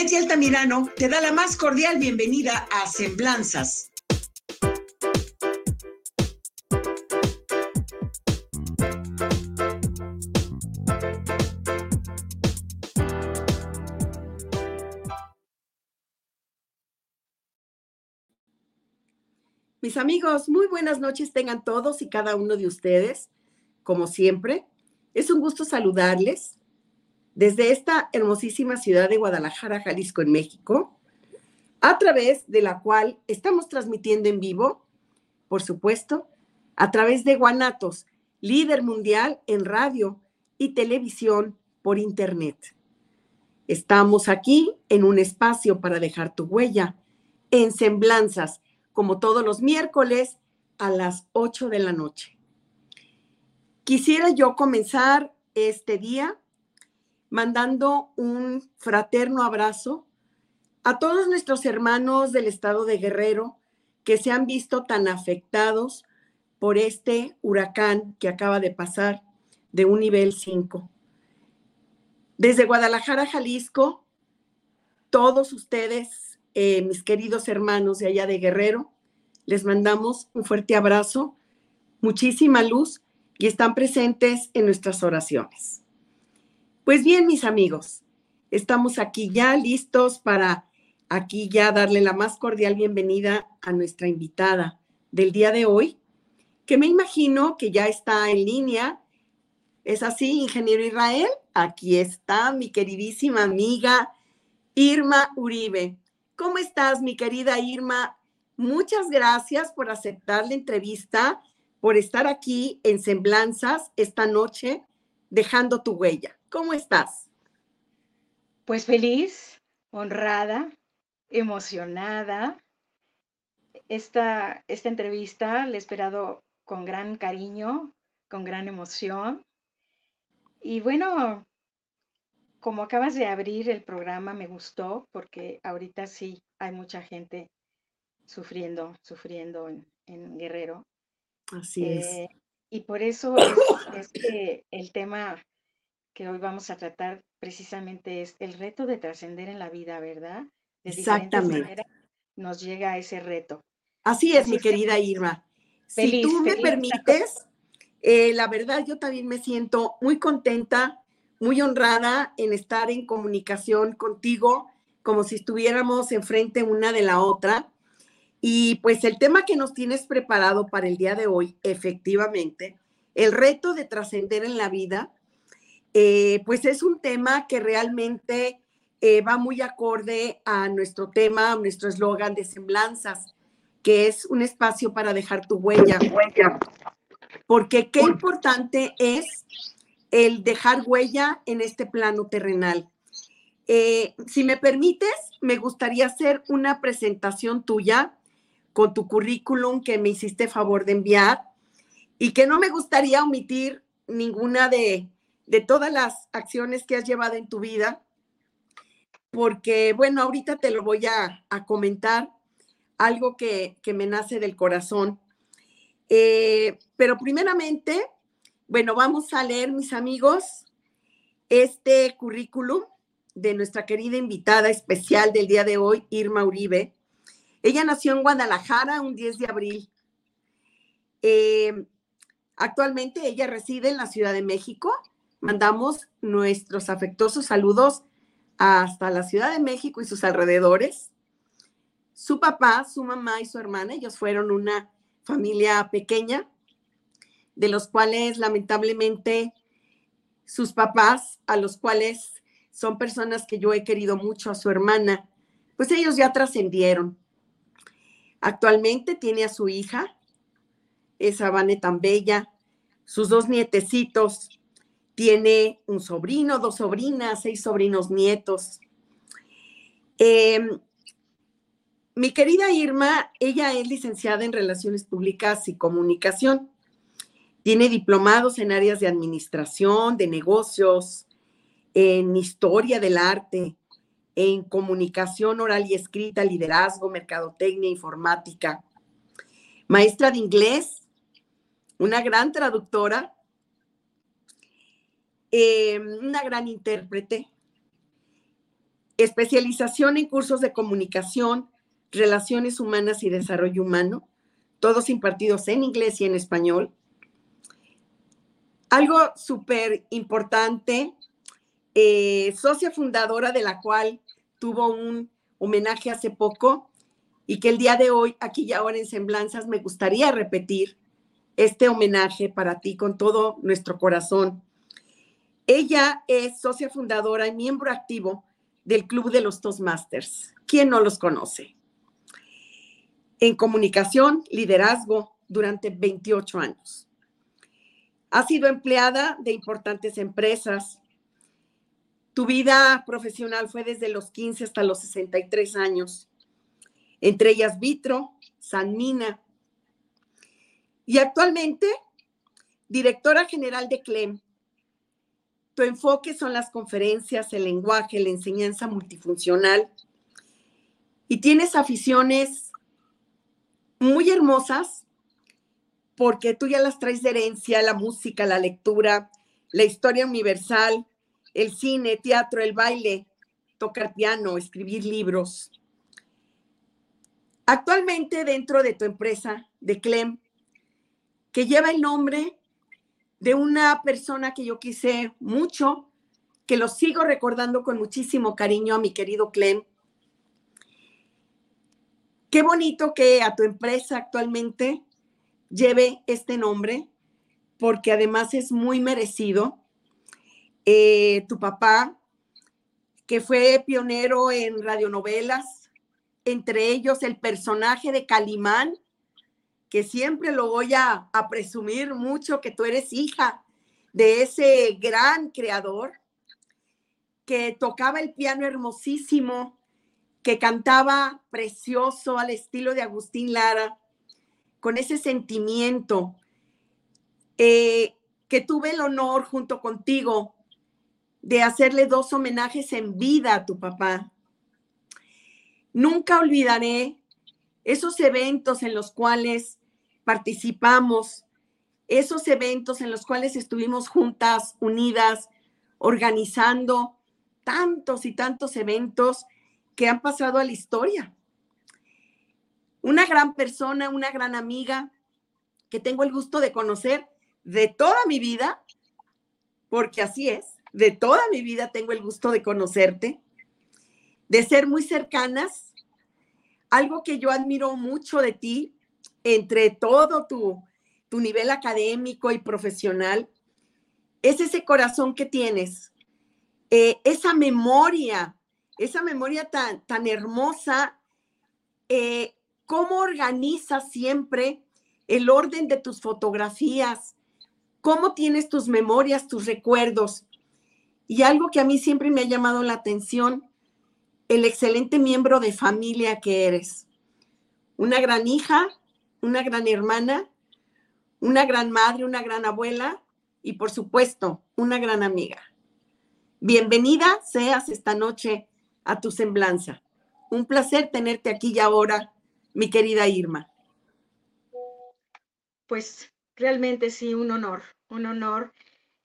Betty Altamirano te da la más cordial bienvenida a Semblanzas. Mis amigos, muy buenas noches tengan todos y cada uno de ustedes. Como siempre, es un gusto saludarles desde esta hermosísima ciudad de Guadalajara, Jalisco, en México, a través de la cual estamos transmitiendo en vivo, por supuesto, a través de Guanatos, líder mundial en radio y televisión por Internet. Estamos aquí en un espacio para dejar tu huella, en semblanzas, como todos los miércoles a las 8 de la noche. Quisiera yo comenzar este día mandando un fraterno abrazo a todos nuestros hermanos del estado de Guerrero que se han visto tan afectados por este huracán que acaba de pasar de un nivel 5. Desde Guadalajara, Jalisco, todos ustedes, eh, mis queridos hermanos de allá de Guerrero, les mandamos un fuerte abrazo, muchísima luz y están presentes en nuestras oraciones. Pues bien, mis amigos, estamos aquí ya listos para aquí ya darle la más cordial bienvenida a nuestra invitada del día de hoy, que me imagino que ya está en línea. ¿Es así, ingeniero Israel? Aquí está mi queridísima amiga Irma Uribe. ¿Cómo estás, mi querida Irma? Muchas gracias por aceptar la entrevista, por estar aquí en Semblanzas esta noche, dejando tu huella. ¿Cómo estás? Pues feliz, honrada, emocionada. Esta, esta entrevista la he esperado con gran cariño, con gran emoción. Y bueno, como acabas de abrir el programa, me gustó porque ahorita sí hay mucha gente sufriendo, sufriendo en, Guerrero. Así es. Eh, y por eso es que el tema que hoy vamos a tratar precisamente es el reto de trascender en la vida, ¿verdad? Exactamente. Nos llega a ese reto. Así es, mi querida Irma. si tú me permites, eh, la verdad yo también me siento muy contenta, muy honrada en estar en comunicación contigo, como si estuviéramos enfrente una de la otra. Y pues el tema que nos tienes preparado para el día de hoy, efectivamente, el reto de trascender en la vida, eh, pues es un tema que realmente eh, va muy acorde a nuestro tema, nuestro eslogan de semblanzas, que es un espacio para dejar tu huella. Porque qué importante es el dejar huella en este plano terrenal. Eh, si me permites, me gustaría hacer una presentación tuya con tu currículum que me hiciste favor de enviar y que no me gustaría omitir ninguna de, de todas las acciones que has llevado en tu vida, porque, bueno, ahorita te lo voy a, comentar, algo que, me nace del corazón. Eh, pero primeramente, bueno, vamos a leer, mis amigos, este currículum de nuestra querida invitada especial del día de hoy, Irma Uribe. Ella nació en Guadalajara un 10 de abril. Eh, actualmente ella reside en la Ciudad de México mandamos nuestros afectuosos saludos hasta la Ciudad de México y sus alrededores. Su papá, su mamá y su hermana, ellos fueron una familia pequeña, de los cuales lamentablemente sus papás, a los cuales son personas que yo he querido mucho, a su hermana, pues ellos ya trascendieron. Actualmente tiene a su hija, esa Vane tan bella, sus dos nietecitos, tiene un sobrino, dos sobrinas, seis sobrinos nietos. Em, mi querida Irma, ella es licenciada en Relaciones Públicas y Comunicación. Tiene diplomados en áreas de administración, de negocios, en historia del arte, en comunicación oral y escrita, liderazgo, mercadotecnia, informática. Maestra de inglés, una gran traductora, eh, una gran intérprete, especialización en cursos de comunicación, relaciones humanas y desarrollo humano, todos impartidos en inglés y en español. Algo súper importante, eh, socia fundadora de la cual tuvo un homenaje hace poco y que el día de hoy, aquí y ahora en Semblanzas, me gustaría repetir este homenaje para ti con todo nuestro corazón. Ella es socia fundadora y miembro activo del Club de los Toastmasters. ¿Quién no los conoce? En comunicación, liderazgo durante 28 años. Ha sido empleada de importantes empresas. Tu vida profesional fue desde los 15 hasta los 63 años, entre ellas Vitro, Sanmina. Y actualmente, directora general de CLEM, tu enfoque son las conferencias, el lenguaje, la enseñanza multifuncional. Y tienes aficiones muy hermosas porque tú ya las traes de herencia, la música, la lectura, la historia universal, el cine, teatro, el baile, tocar piano, escribir libros. Actualmente dentro de tu empresa de CLEM, que lleva el nombre de una persona que yo quise mucho, que lo sigo recordando con muchísimo cariño a mi querido Clem. Qué bonito que a tu empresa actualmente lleve este nombre, porque además es muy merecido. Eh, tu papá, que fue pionero en radionovelas, entre ellos el personaje de Calimán, que siempre lo voy a, presumir mucho, que tú eres hija de ese gran creador que tocaba el piano hermosísimo, que cantaba precioso al estilo de Agustín Lara, con ese sentimiento, eh, que tuve el honor junto contigo de hacerle dos homenajes en vida a tu papá. Nunca olvidaré esos eventos en los cuales participamos, esos eventos en los cuales estuvimos juntas, unidas, organizando tantos y tantos eventos que han pasado a la historia. Una gran persona, una gran amiga que tengo el gusto de conocer de toda mi vida, porque así es, de toda mi vida tengo el gusto de conocerte, de ser muy cercanas. Algo que yo admiro mucho de ti entre todo tu, nivel académico y profesional, es ese corazón que tienes, eh, esa memoria, esa memoria tan, tan hermosa, eh, cómo organizas siempre el orden de tus fotografías, cómo tienes tus memorias, tus recuerdos. Y algo que a mí siempre me ha llamado la atención, el excelente miembro de familia que eres. Una gran hija, una gran hermana, una gran madre, una gran abuela y por supuesto una gran amiga. Bienvenida seas esta noche a tu semblanza. Un placer tenerte aquí y ahora, mi querida Irma. Pues realmente sí, un honor, un honor.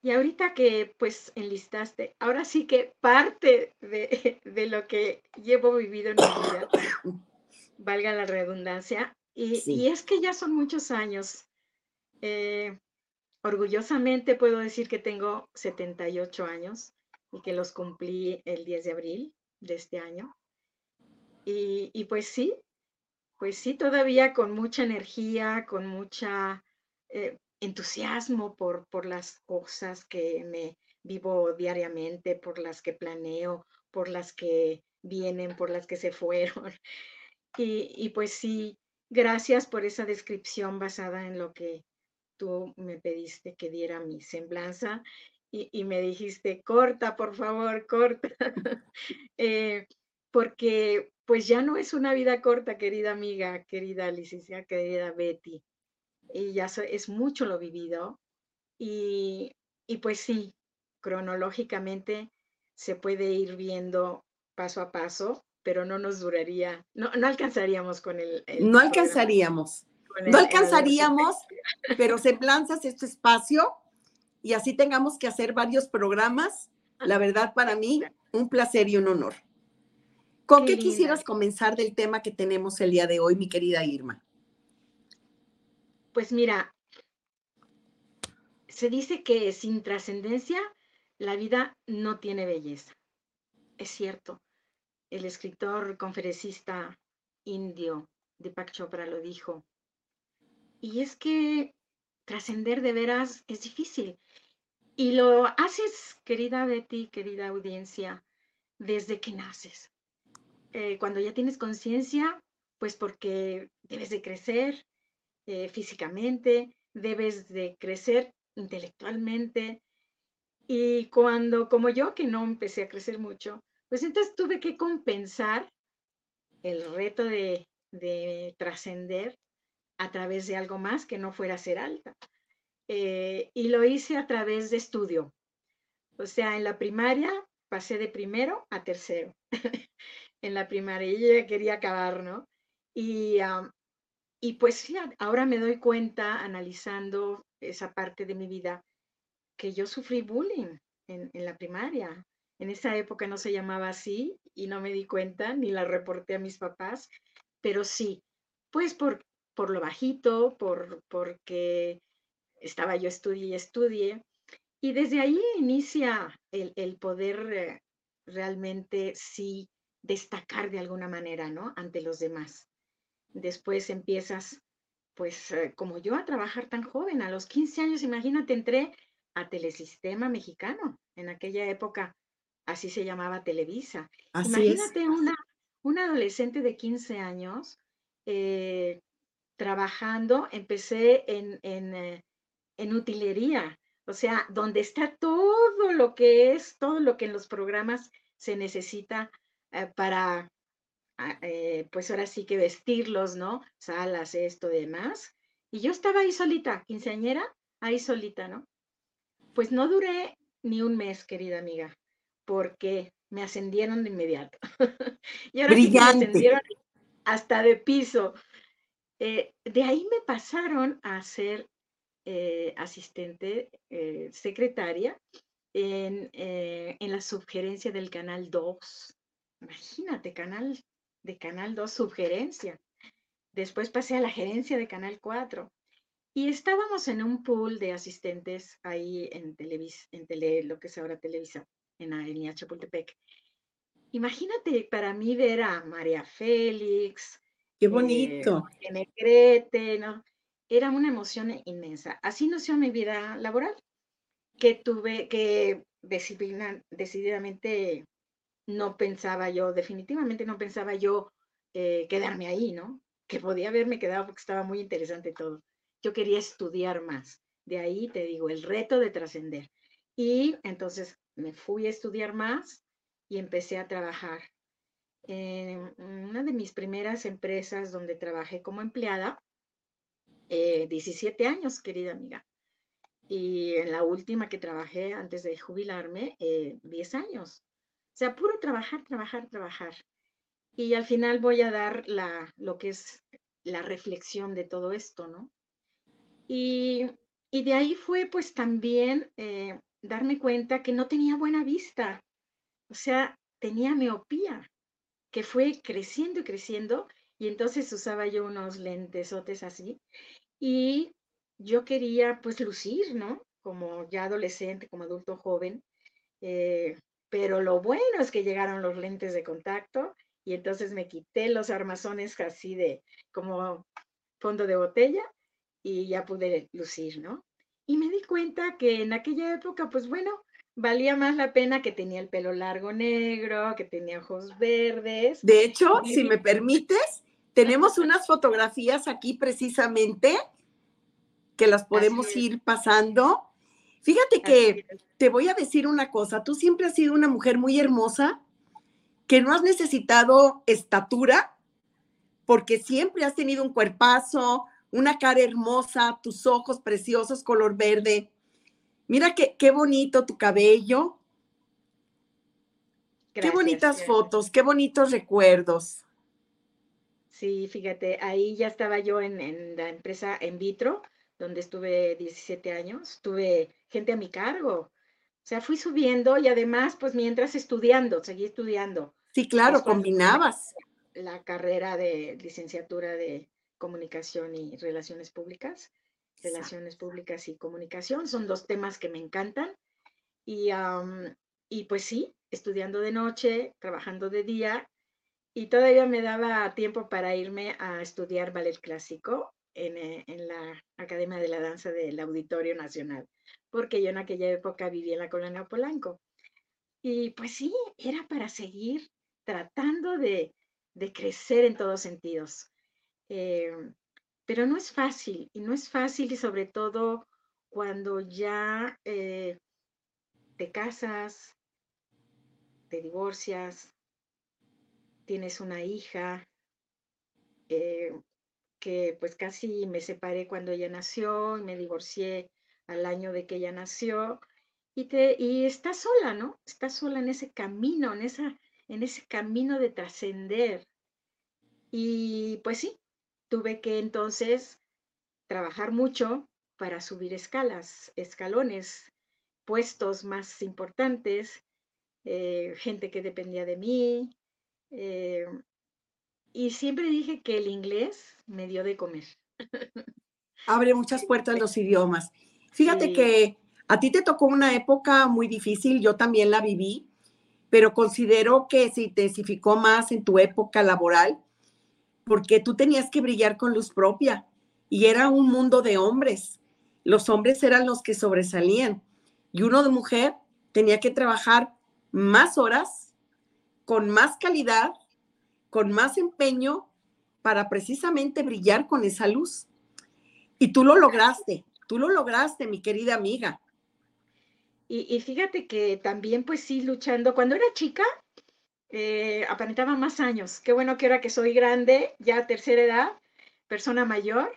Y ahorita que pues enlistaste, ahora sí que parte de, de lo que llevo vivido en mi vida, valga la redundancia, y, es que ya son muchos años. Eh, orgullosamente puedo decir que tengo 78 años y que los cumplí el 10 de abril de este año. Y, pues sí, pues sí, todavía con mucha energía, con mucha eh, entusiasmo por, por las cosas que me vivo diariamente, por las que planeo, por las que vienen, por las que se fueron. Y, y pues sí, gracias por esa descripción basada en lo que tú me pediste que diera mi semblanza y, me dijiste, corta, por favor, corta, eh, porque pues ya no es una vida corta, querida amiga, querida licenciada, querida Betty, y ya es mucho lo vivido, y, y pues sí, cronológicamente se puede ir viendo paso a paso, pero no nos duraría, no, no alcanzaríamos con el... no alcanzaríamos, no alcanzaríamos, pero se lanzas este espacio y así tengamos que hacer varios programas. La verdad, para mí, un placer y un honor. ¿Con qué, quisieras comenzar del tema que tenemos el día de hoy, mi querida Irma? Pues mira, se dice que sin trascendencia la vida no tiene belleza. Es cierto. El escritor conferencista indio Deepak Chopra lo dijo. Y es que trascender de veras es difícil. Y lo haces, querida Betty, querida audiencia, desde que naces. Eh, cuando ya tienes conciencia, pues porque debes de crecer eh, físicamente, debes de crecer intelectualmente. Y cuando, como yo, que no empecé a crecer mucho, pues entonces tuve que compensar el reto de, de trascender a través de algo más que no fuera ser alta. Eh, y lo hice a través de estudio. O sea, en la primaria pasé de primero a tercero. en la primaria, quería acabar, ¿no? Y, y pues ahora me doy cuenta, analizando esa parte de mi vida, que yo sufrí bullying en, en la primaria. En esa época no se llamaba así y no me di cuenta, ni la reporté a mis papás, pero sí, pues por, por lo bajito, por, porque estaba yo estudie y estudie. Y desde ahí inicia el, poder eh, realmente sí destacar de alguna manera, ¿no? Ante los demás. Después empiezas, pues eh, como yo, a trabajar tan joven. A los 15 años, imagínate, entré a Telesistema Mexicano. En aquella época, así se llamaba Televisa. imagínate una, una adolescente de 15 años eh, trabajando. Empecé en, en utilería, o sea, donde está todo lo que es, todo lo que en los programas se necesita eh, para, eh, pues ahora sí que vestirlos, ¿no? Salas, esto, demás. Y yo estaba ahí solita, quinceañera, ahí solita, ¿no? Pues no duré ni un mes, querida amiga, porque me ascendieron de inmediato. y ahora sí me ascendieron hasta de piso. Eh, de ahí me pasaron a hacer eh, asistente, eh, secretaria, en, en, la sugerencia del Canal 2. Imagínate, canal de Canal 2, sugerencia. Después pasé a la gerencia de Canal 4. Y estábamos en un pool de asistentes ahí en, Televis, en tele, lo que es ahora Televisa, en la Chapultepec. Imagínate para mí ver a María Félix. Qué bonito. Eh, Negrete, ¿no? era una emoción inmensa. Así nació mi vida laboral, que tuve que decididamente no pensaba yo, definitivamente no pensaba yo eh, quedarme ahí, ¿no? Que podía haberme quedado porque estaba muy interesante todo. Yo quería estudiar más. De ahí te digo, el reto de trascender. Y entonces me fui a estudiar más y empecé a trabajar. En una de mis primeras empresas donde trabajé como empleada, 17 eh, años, querida amiga. Y en la última que trabajé antes de jubilarme, 10 eh, años. O sea, puro trabajar, trabajar, trabajar. Y al final voy a dar la, lo que es la reflexión de todo esto, ¿no? Y, y de ahí fue pues también eh, darme cuenta que no tenía buena vista. O sea, tenía miopía, que fue creciendo y creciendo y entonces usaba yo unos lentesotes así y yo quería pues lucir, ¿no? Como ya adolescente, como adulto joven. Eh, pero lo bueno es que llegaron los lentes de contacto y entonces me quité los armazones así de como fondo de botella y ya pude lucir, ¿no? Y me di cuenta que en aquella época, pues bueno, valía más la pena que tenía el pelo largo negro, que tenía ojos verdes. De hecho, si me permites, tenemos unas fotografías aquí precisamente que las podemos ir pasando. Fíjate que te voy a decir una cosa, tú siempre has sido una mujer muy hermosa, que no has necesitado estatura, porque siempre has tenido un cuerpazo, una cara hermosa, tus ojos preciosos, color verde. Mira qué, qué bonito tu cabello. qué bonitas fotos, qué bonitos recuerdos. Sí, fíjate, ahí ya estaba yo en, en, la empresa En Vitro, donde estuve 17 años, tuve gente a mi cargo. O sea, fui subiendo y además, pues mientras estudiando, seguí estudiando. Sí, claro, combinabas. La carrera de licenciatura de comunicación y relaciones públicas. Relaciones públicas y comunicación son dos temas que me encantan. Y, y pues sí, estudiando de noche, trabajando de día y todavía me daba tiempo para irme a estudiar ballet clásico en, eh, en, la Academia de la Danza del Auditorio Nacional, porque yo en aquella época vivía en la colonia Polanco. Y pues sí, era para seguir tratando de, de crecer en todos sentidos. Eh, pero no es fácil, y no es fácil y sobre todo cuando ya eh, te casas, te divorcias, tienes una hija, eh, que pues casi me separé cuando ella nació, y me divorcié al año de que ella nació, y, te, y sola, ¿no? Estás sola en ese camino, en, esa, en ese camino de trascender. Y pues sí, tuve que entonces trabajar mucho para subir escalas, escalones, puestos más importantes, eh, gente que dependía de mí, eh, y siempre dije que el inglés me dio de comer. Abre muchas puertas los idiomas. Fíjate que a ti te tocó una época muy difícil, yo también la viví, pero considero que se intensificó más en tu época laboral porque tú tenías que brillar con luz propia y era un mundo de hombres. Los hombres eran los que sobresalían y uno de mujer tenía que trabajar más horas con más calidad, con más empeño para precisamente brillar con esa luz. Y tú lo lograste, tú lo lograste, mi querida amiga. Y, fíjate que también, pues sí, luchando, cuando era chica, eh, aparentaba más años. Qué bueno que ahora que soy grande, ya tercera edad, persona mayor,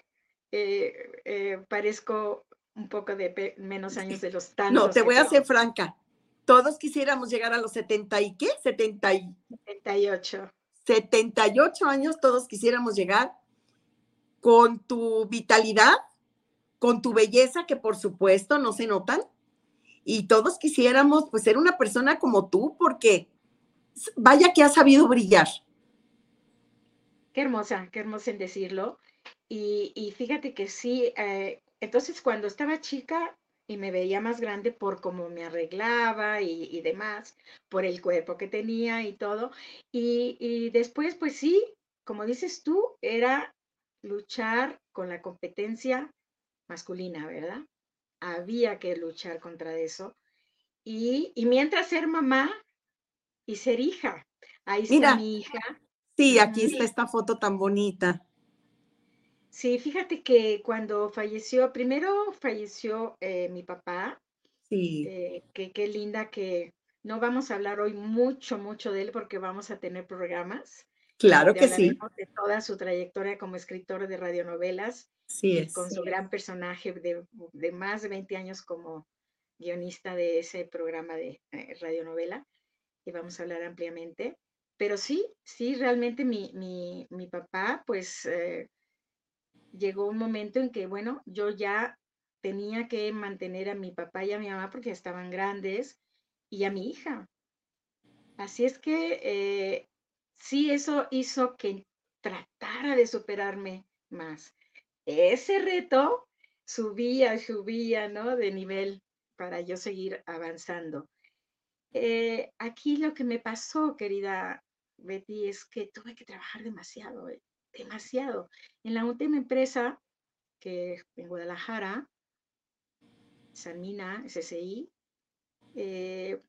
eh, eh, parezco un poco de menos años de los tantos. No, te voy a ser franca todos quisiéramos llegar a los 70 y qué? 70 y... 78. 78 años, todos quisiéramos llegar con tu vitalidad, con tu belleza, que por supuesto no se notan, y todos quisiéramos pues ser una persona como tú, porque vaya que has sabido brillar. Qué hermosa, qué hermosa en decirlo. Y, fíjate que sí, eh, entonces cuando estaba chica, y me veía más grande por cómo me arreglaba y, demás, por el cuerpo que tenía y todo. Y, después, pues sí, como dices tú, era luchar con la competencia masculina, ¿verdad? Había que luchar contra eso. Y, mientras ser mamá y ser hija. Ahí está mi hija. Sí, aquí está esta foto tan bonita. Sí, fíjate que cuando falleció, primero falleció eh, mi papá. Sí. Eh, que qué linda que no vamos a hablar hoy mucho, mucho de él porque vamos a tener programas. Claro que sí. De toda su trayectoria como escritor de radionovelas. Sí, es. Con su gran personaje de, de, más de 20 años como guionista de ese programa de eh, radionovela. Y vamos a hablar ampliamente. Pero sí, sí, realmente mi, mi, mi papá, pues llegó un momento en que, bueno, yo ya tenía que mantener a mi papá y a mi mamá porque estaban grandes y a mi hija. Así es que eh, sí, eso hizo que tratara de superarme más. Ese reto subía, subía, ¿no? De nivel para yo seguir avanzando. Eh, aquí lo que me pasó, querida Betty, es que tuve que trabajar demasiado. Eh demasiado. En la última empresa, que en Guadalajara, Sanmina, SSI, eh,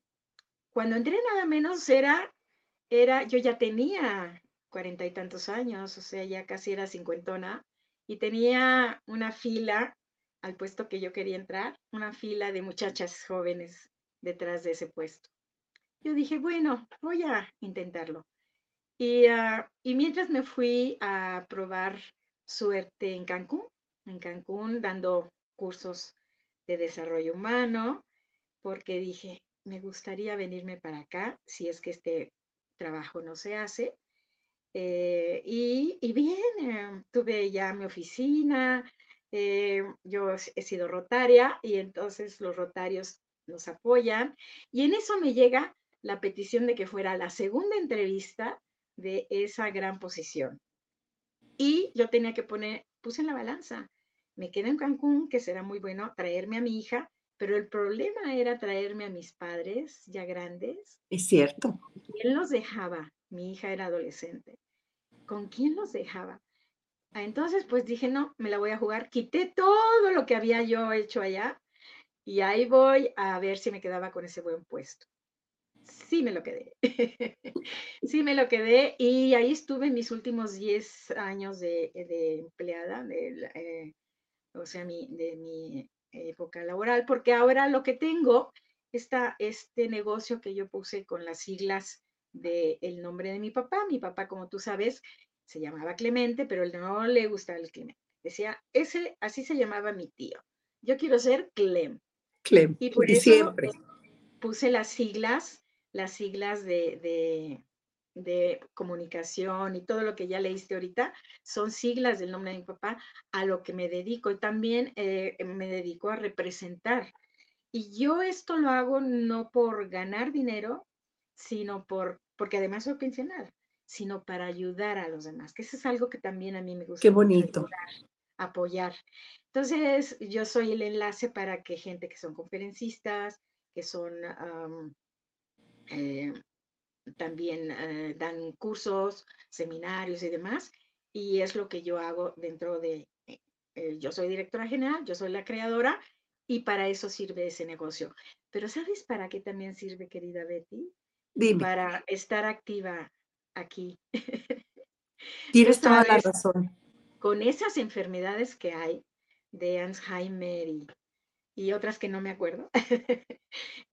cuando entré nada menos era, era, yo ya tenía cuarenta y tantos años, o sea, ya casi era cincuentona, y tenía una fila al puesto que yo quería entrar, una fila de muchachas jóvenes detrás de ese puesto. Yo dije, bueno, voy a intentarlo. Y, ah, y mientras me fui a probar suerte en Cancún, en Cancún, dando cursos de desarrollo humano, porque dije, me gustaría venirme para acá si es que este trabajo no se hace. Eh, y, y, bien, eh, tuve ya mi oficina, eh, yo he sido rotaria y entonces los rotarios nos apoyan y en eso me llega la petición de que fuera la segunda entrevista de esa gran posición. Y yo tenía que poner, puse en la balanza, me quedo en Cancún, que será muy bueno traerme a mi hija, pero el problema era traerme a mis padres ya grandes. Es cierto. ¿Quién los dejaba? Mi hija era adolescente. ¿Con quién los dejaba? Ah, entonces, pues dije, no, me la voy a jugar. Quité todo lo que había yo hecho allá y ahí voy a ver si me quedaba con ese buen puesto. Sí me lo quedé. sí me lo quedé y ahí estuve mis últimos 10 años de, empleada, de, eh, o sea, mi, de mi época laboral, porque ahora lo que tengo, está este negocio que yo puse con las siglas del el nombre de mi papá. Mi papá, como tú sabes, se llamaba Clemente, pero él no le gustaba el Clemente. Decía, ese, así se llamaba mi tío. Yo quiero ser Clem. Clem. Y por eso siempre. puse las siglas, las siglas de, de, comunicación y todo lo que ya leíste ahorita, son siglas del nombre de mi papá, a lo que me dedico. Y también eh, me dedico a representar. Y yo esto lo hago no por ganar dinero, sino por, porque además soy pensionada sino para ayudar a los demás, que eso es algo que también a mí me gusta. Qué bonito. apoyar. Entonces, yo soy el enlace para que gente que son conferencistas, que son eh, también eh, dan cursos, seminarios y demás, y es lo que yo hago dentro de, eh, yo soy directora general, yo soy la creadora, y para eso sirve ese negocio. Pero ¿sabes para qué también sirve, querida Betty? Dime. Para estar activa aquí. Tienes toda la razón. Con esas enfermedades que hay de Alzheimer y, otras que no me acuerdo,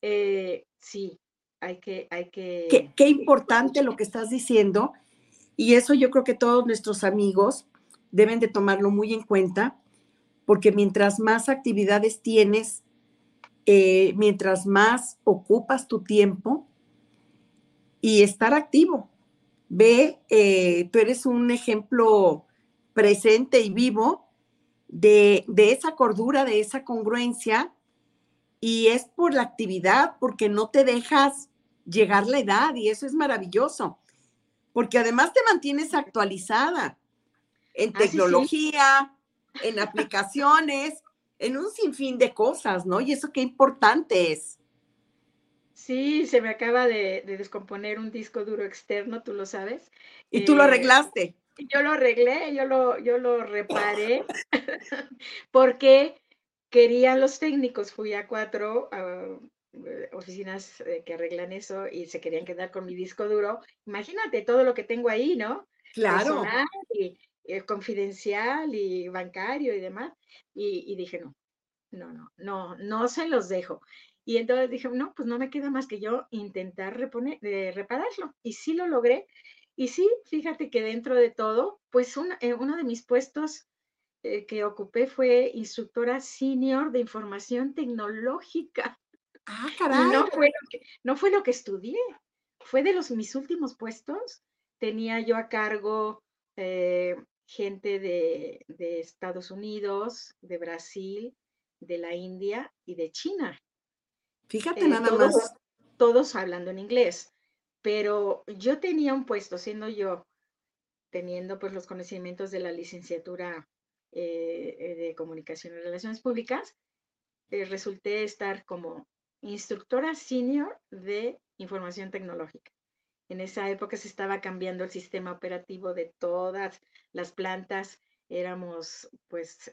eh, sí, hay que... Hay que qué, importante lo que estás diciendo y eso yo creo que todos nuestros amigos deben de tomarlo muy en cuenta porque mientras más actividades tienes, eh, mientras más ocupas tu tiempo y estar activo, Ve, eh, tú eres un ejemplo presente y vivo de, de esa cordura, de esa congruencia, y es por la actividad, porque no te dejas llegar la edad, y eso es maravilloso, porque además te mantienes actualizada en ah, tecnología, en aplicaciones, en un sinfín de cosas, ¿no? Y eso qué importante es. Sí, se me acaba de, descomponer un disco duro externo, tú lo sabes. ¿Y tú lo eh, arreglaste? Yo lo arreglé, yo lo, yo lo reparé, porque querían los técnicos, fui a cuatro oficinas eh, que arreglan eso y se querían quedar con mi disco duro. Imagínate todo lo que tengo ahí, ¿no? Claro. y, confidencial y bancario y demás. Y, y dije, no, no, no, no, no se los dejo. Y entonces dije, no, pues no me queda más que yo intentar reponer, eh, repararlo. Y sí lo logré. Y sí, fíjate que dentro de todo, pues eh, uno de mis puestos eh, que ocupé fue instructora senior de información tecnológica. Ah, caray. No fue lo que, no fue lo que estudié, fue de los mis últimos puestos. Tenía yo a cargo gente de, de Estados Unidos, de Brasil, de la India y de China. Fíjate eh, nada más. Todos hablando en inglés, pero yo tenía un puesto, siendo yo, teniendo pues los conocimientos de la licenciatura eh, eh, de comunicación y relaciones públicas, resulté estar como instructora senior de información tecnológica. En esa época se estaba cambiando el sistema operativo de todas las plantas, éramos pues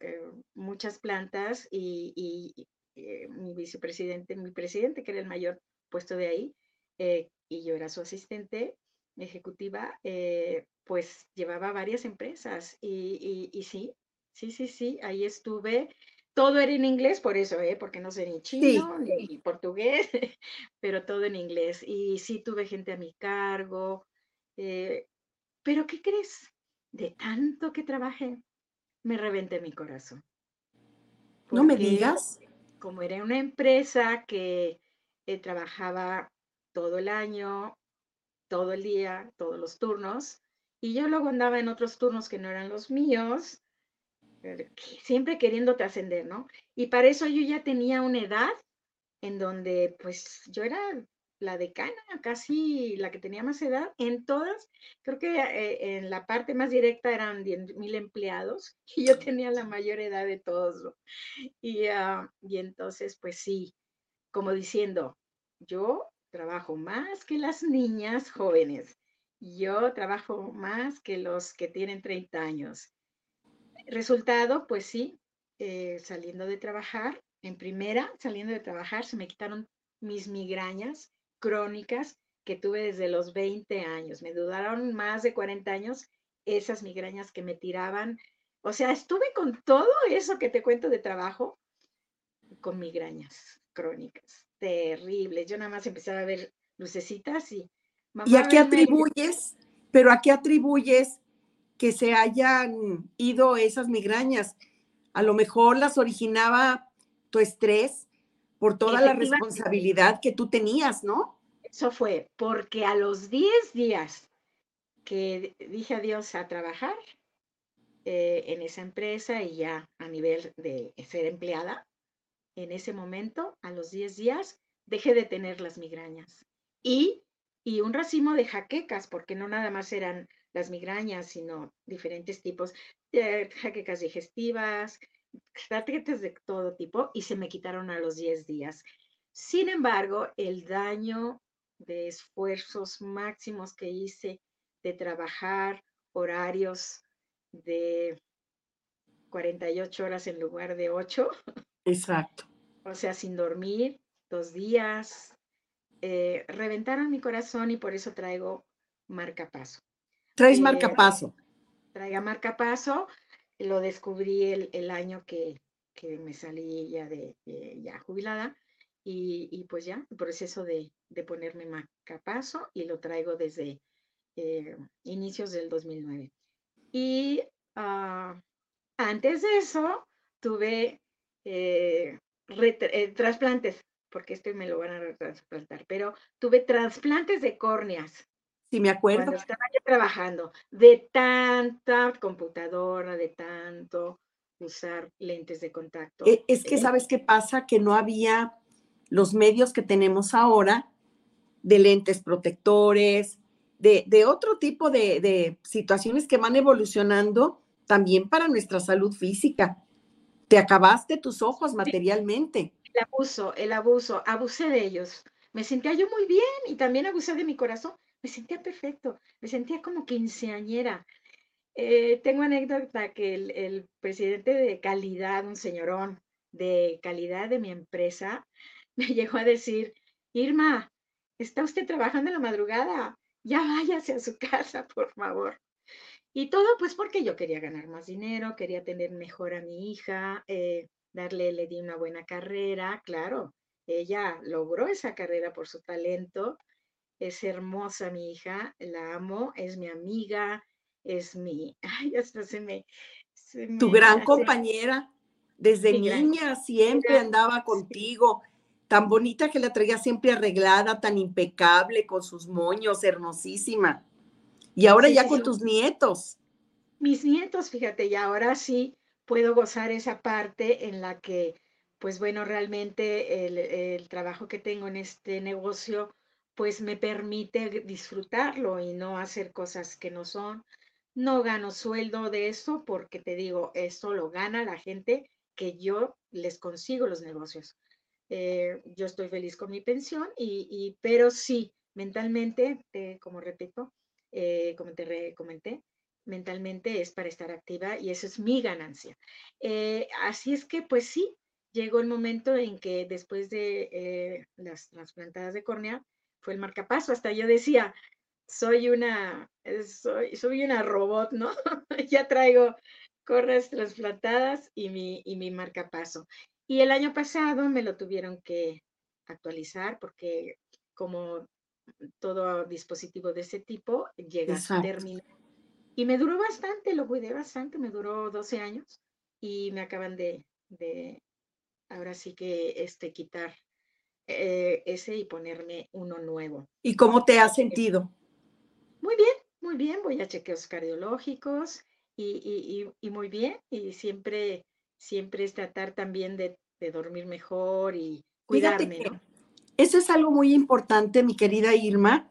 muchas plantas y, eh, mi vicepresidente, mi presidente, que era el mayor puesto de ahí, eh, y yo era su asistente ejecutiva, eh, pues llevaba varias empresas y, y, sí, sí, sí, sí, ahí estuve. Todo era en inglés, por eso, ¿eh? porque no sé ni chino ni portugués, pero todo en inglés. Y sí tuve gente a mi cargo. Eh, pero ¿qué crees? De tanto que trabajé, me reventé mi corazón. No me digas. Como era una empresa que eh, trabajaba todo el año, todo el día, todos los turnos, y yo luego andaba en otros turnos que no eran los míos, siempre queriendo trascender, ¿no? Y para eso yo ya tenía una edad en donde pues yo era la decana, casi la que tenía más edad, en todas, creo que eh, en la parte más directa eran 10 mil empleados y yo tenía la mayor edad de todos. Y, ah, y entonces, pues sí, como diciendo, yo trabajo más que las niñas jóvenes, yo trabajo más que los que tienen 30 años. Resultado, pues sí, eh, saliendo de trabajar, en primera, saliendo de trabajar, se me quitaron mis migrañas crónicas que tuve desde los 20 años. Me dudaron más de 40 años esas migrañas que me tiraban. O sea, estuve con todo eso que te cuento de trabajo, con migrañas crónicas, terribles. Yo nada más empezaba a ver lucecitas y... ¿Y a qué atribuyes? Pero ¿a qué atribuyes que se hayan ido esas migrañas? A lo mejor las originaba tu estrés, por toda la responsabilidad que tú tenías, ¿no? Eso fue porque a los 10 días que dije adiós a trabajar eh, en esa empresa y ya a nivel de ser empleada, en ese momento, a los 10 días, dejé de tener las migrañas. Y, y un racimo de jaquecas, porque no nada más eran las migrañas, sino diferentes tipos de jaquecas digestivas, tarjetas de todo tipo y se me quitaron a los 10 días. Sin embargo, el daño de esfuerzos máximos que hice de trabajar horarios de 48 horas en lugar de 8. Exacto. o sea, sin dormir, dos días, eh, reventaron mi corazón y por eso traigo marcapaso. Traes eh, marcapaso. Traiga marcapaso lo descubrí el, año que, me salí ya de, ya jubilada y, pues ya, el proceso de, ponerme macapazo y lo traigo desde eh, inicios del 2009. Y ah, antes de eso tuve eh, eh, trasplantes, porque este me lo van a trasplantar, pero tuve trasplantes de córneas Sí, me acuerdo. Cuando estaba yo trabajando, de tanta computadora, de tanto usar lentes de contacto. E, es que, ¿sabes qué pasa? Que no había los medios que tenemos ahora de lentes protectores, de, otro tipo de, situaciones que van evolucionando también para nuestra salud física. Te acabaste tus ojos materialmente. El abuso, el abuso, abusé de ellos. Me sentía yo muy bien y también abusé de mi corazón me sentía perfecto, me sentía como quinceañera. Eh, tengo anécdota que el, presidente de calidad, un señorón de calidad de mi empresa, me llegó a decir, Irma, está usted trabajando en la madrugada, ya váyase a su casa, por favor. Y todo pues porque yo quería ganar más dinero, quería tener mejor a mi hija, eh, darle, le di una buena carrera, claro, ella logró esa carrera por su talento, es hermosa mi hija, la amo, es mi amiga, es mi, ay, hasta se me... tu gran compañera, desde niña siempre andaba contigo, tan bonita que la traía siempre arreglada, tan impecable, con sus moños, hermosísima. Y ahora ya con tus nietos. Mis nietos, fíjate, y ahora sí puedo gozar esa parte en la que, pues bueno, realmente el, el trabajo que tengo en este negocio, pues me permite disfrutarlo y no hacer cosas que no son. No gano sueldo de eso porque te digo, esto lo gana la gente que yo les consigo los negocios. Eh, yo estoy feliz con mi pensión, y, pero sí, mentalmente, como repito, eh, como te comenté, mentalmente es para estar activa y eso es mi ganancia. Eh, así es que, pues sí, llegó el momento en que después de las trasplantadas de córnea, fue el marcapaso. Hasta yo decía, soy una, soy, soy una robot, ¿no? ya traigo corras trasplantadas y mi, y mi marcapaso. Y el año pasado me lo tuvieron que actualizar porque como todo dispositivo de ese tipo llega a término. Y me duró bastante, lo cuidé bastante, me duró 12 años y me acaban de, de ahora sí que este, quitar eh, ese y ponerme uno nuevo. ¿Y cómo te has sentido? Muy bien, muy bien. Voy a chequeos cardiológicos y, y, muy bien. Y siempre, siempre es tratar también de, dormir mejor y cuidarme. Eso es algo muy importante, mi querida Irma,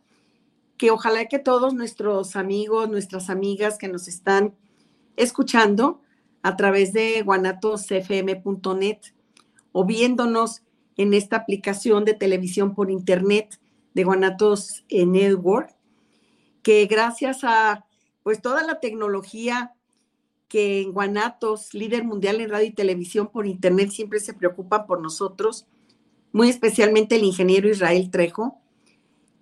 que ojalá que todos nuestros amigos, nuestras amigas que nos están escuchando a través de guanatosfm.net o viéndonos en esta aplicación de televisión por internet de Guanatos Network, que gracias a pues toda la tecnología que en Guanatos, líder mundial en radio y televisión por internet, siempre se preocupa por nosotros, muy especialmente el ingeniero Israel Trejo,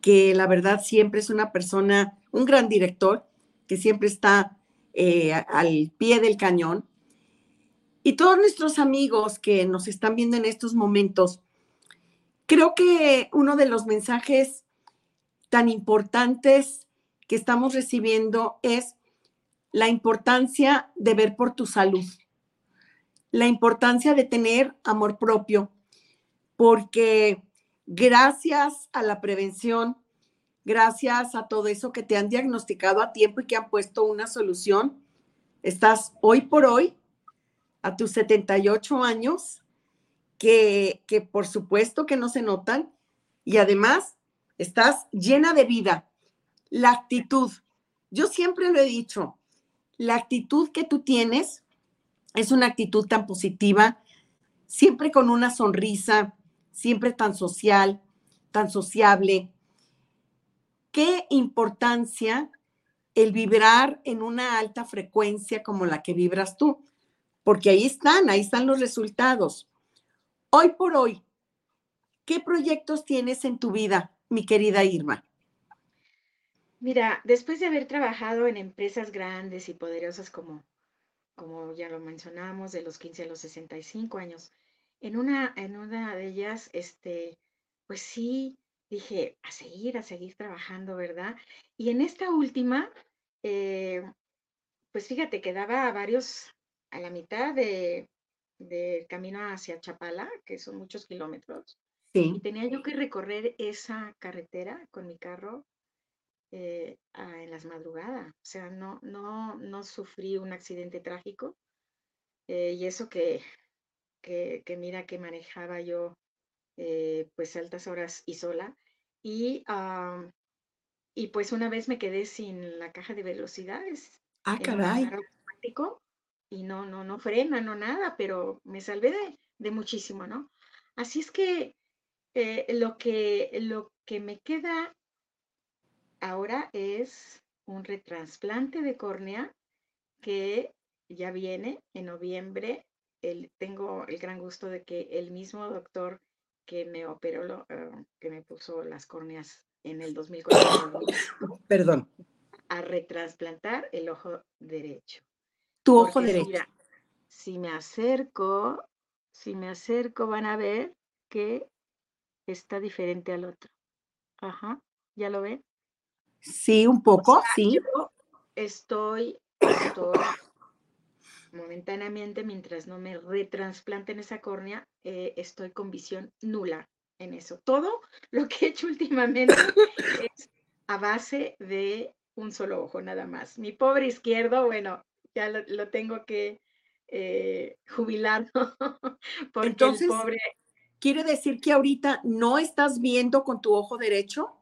que la verdad siempre es una persona, un gran director, que siempre está eh, al pie del cañón. Y todos nuestros amigos que nos están viendo en estos momentos, creo que uno de los mensajes tan importantes que estamos recibiendo es la importancia de ver por tu salud, la importancia de tener amor propio, porque gracias a la prevención, gracias a todo eso que te han diagnosticado a tiempo y que han puesto una solución, estás hoy por hoy a tus 78 años, que, por supuesto que no se notan, y además estás llena de vida, la actitud. Yo siempre lo he dicho, la actitud que tú tienes es una actitud tan positiva, siempre con una sonrisa, siempre tan social, tan sociable. Qué importancia el vibrar en una alta frecuencia como la que vibras tú, porque ahí están, ahí están los resultados. Hoy por hoy, ¿qué proyectos tienes en tu vida, mi querida Irma? Mira, después de haber trabajado en empresas grandes y poderosas como, como ya lo mencionamos, de los 15 a los 65 años, en una, en una de ellas, este, pues sí, dije, a seguir, a seguir trabajando, ¿verdad? Y en esta última, eh, pues fíjate, quedaba varios, a la mitad de, del camino hacia Chapala, que son muchos kilómetros. Sí. Y tenía yo que recorrer esa carretera con mi carro eh, en las madrugadas. O sea, no, no, no sufrí un accidente trágico. Eh, y eso que, que, mira que manejaba yo eh, pues altas horas y sola. Y, y pues una vez me quedé sin la caja de velocidades. Ah, caray. Y no, no, no frena, no nada, pero me salvé de, de muchísimo, ¿no? Así es que lo que lo que me queda ahora es un retrasplante de córnea que ya viene en noviembre. El, tengo el gran gusto de que el mismo doctor que me operó, eh, que me puso las córneas en el 2004, perdón, a retrasplantar el ojo derecho. Tu ojo derecho. si me acerco, si me acerco van a ver que está diferente al otro. Ajá, ¿ya lo ven? Sí, un poco, sí. estoy, momentáneamente, mientras no me retransplanten esa córnea, eh, estoy con visión nula en eso. Todo lo que he hecho últimamente es a base de un solo ojo nada más. Mi pobre izquierdo, bueno, ya lo, tengo que eh, jubilar, porque Entonces, pobre... ¿Quiere decir que ahorita no estás viendo con tu ojo derecho?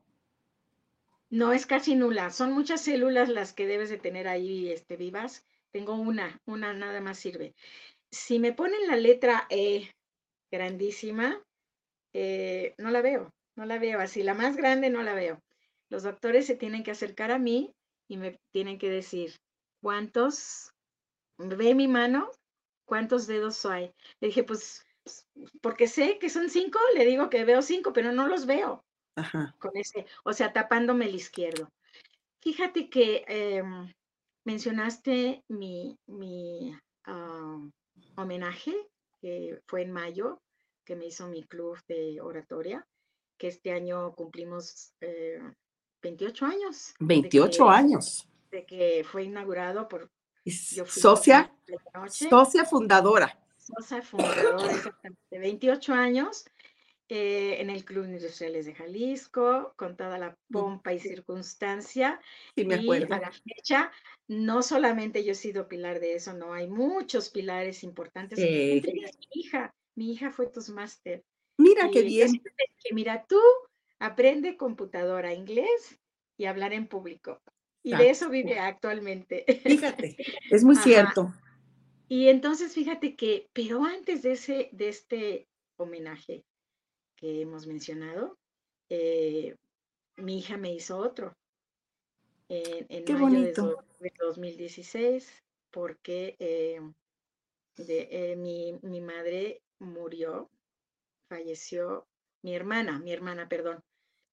No es casi nula, son muchas células las que debes de tener ahí este, vivas. Tengo una, una nada más sirve. Si me ponen la letra E grandísima, eh, no la veo, no la veo así. La más grande no la veo. Los doctores se tienen que acercar a mí y me tienen que decir, ¿cuántos? ¿Ve mi mano? ¿Cuántos dedos hay? Le dije, pues, porque sé que son cinco, le digo que veo cinco, pero no los veo. Con ese, o sea, tapándome el izquierdo. Fíjate que em, mencionaste mi, mi ah, homenaje, que fue en mayo, que me hizo mi club de oratoria, que este año cumplimos 28 eh, años. 28 años. Que fue inaugurado por... socia, socia fundadora. Socia fundadora, exactamente. 28 años eh, en el Club Industriales de Jalisco, con toda la pompa y circunstancia. Sí, me acuerdo. Y a la fecha, no solamente yo he sido pilar de eso, no, hay muchos pilares importantes. mi hija, mi hija fue Toastmaster. Mira qué bien. Que, mira, tú aprende computadora, inglés y hablar en público. Y de eso vive actualmente. Fíjate, es muy cierto. Y entonces fíjate que, pero antes de ese, de este homenaje, que hemos mencionado, eh, mi hija me hizo otro en, mayo De, 2016 porque eh, eh, mi, madre murió, falleció, mi hermana, mi hermana, perdón.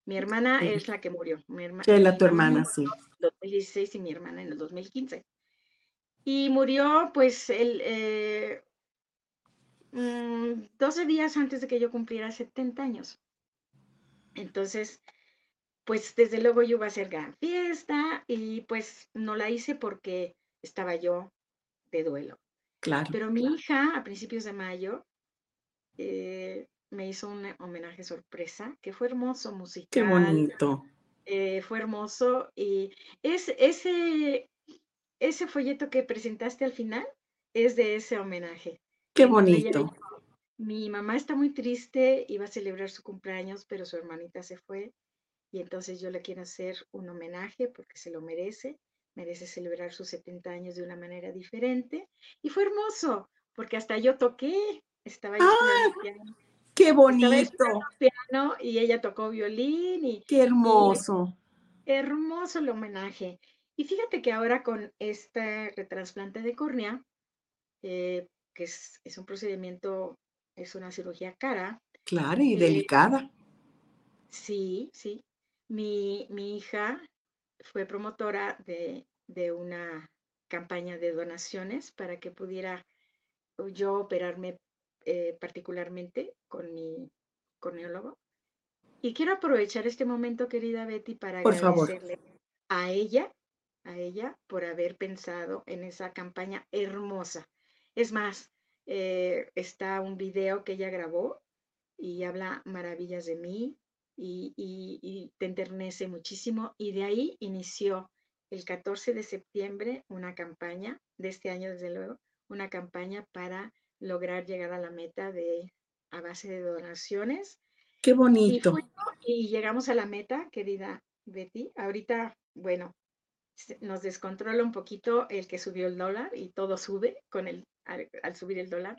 Mi hermana es la que murió. Mi hermana, la tu hermana, sí. En 2016 y mi hermana en el 2015. Y murió, pues, el, 12 mm, días antes de que yo cumpliera 70 años. Entonces, pues desde luego yo iba a hacer gran fiesta y pues no la hice porque estaba yo de duelo. Claro. Pero mi hija a principios de mayo eh, me hizo un homenaje sorpresa que fue hermoso musical. Qué bonito. Eh, fue hermoso y es ese ese folleto que presentaste al final es de ese homenaje. Qué bonito. Mi mamá está muy triste, iba a celebrar su cumpleaños, pero su hermanita se fue. Y entonces yo le quiero hacer un homenaje porque se lo merece. Merece celebrar sus 70 años de una manera diferente. Y fue hermoso, porque hasta yo toqué. Estaba yo ¡Ah! ¡Qué bonito! Piano y ella tocó violín. Y, ¡Qué hermoso! hermoso el homenaje. Y fíjate que ahora con este retrasplante de córnea, eh, que es, un procedimiento, es una cirugía cara. Claro, y eh, delicada. Sí, sí. Mi, hija fue promotora de, una campaña de donaciones para que pudiera yo operarme eh, particularmente con mi corneólogo. Y quiero aprovechar este momento, querida Betty, para agradecerle a ella, a ella, por haber pensado en esa campaña hermosa. Es más, eh, está un video que ella grabó y habla maravillas de mí y, te enternece muchísimo. Y de ahí inició el 14 de septiembre una campaña, de este año desde luego, una campaña para lograr llegar a la meta de a base de donaciones. Qué bonito. y llegamos a la meta, querida Betty. Ahorita, bueno, nos descontrola un poquito el que subió el dólar y todo sube con el al, subir el dólar,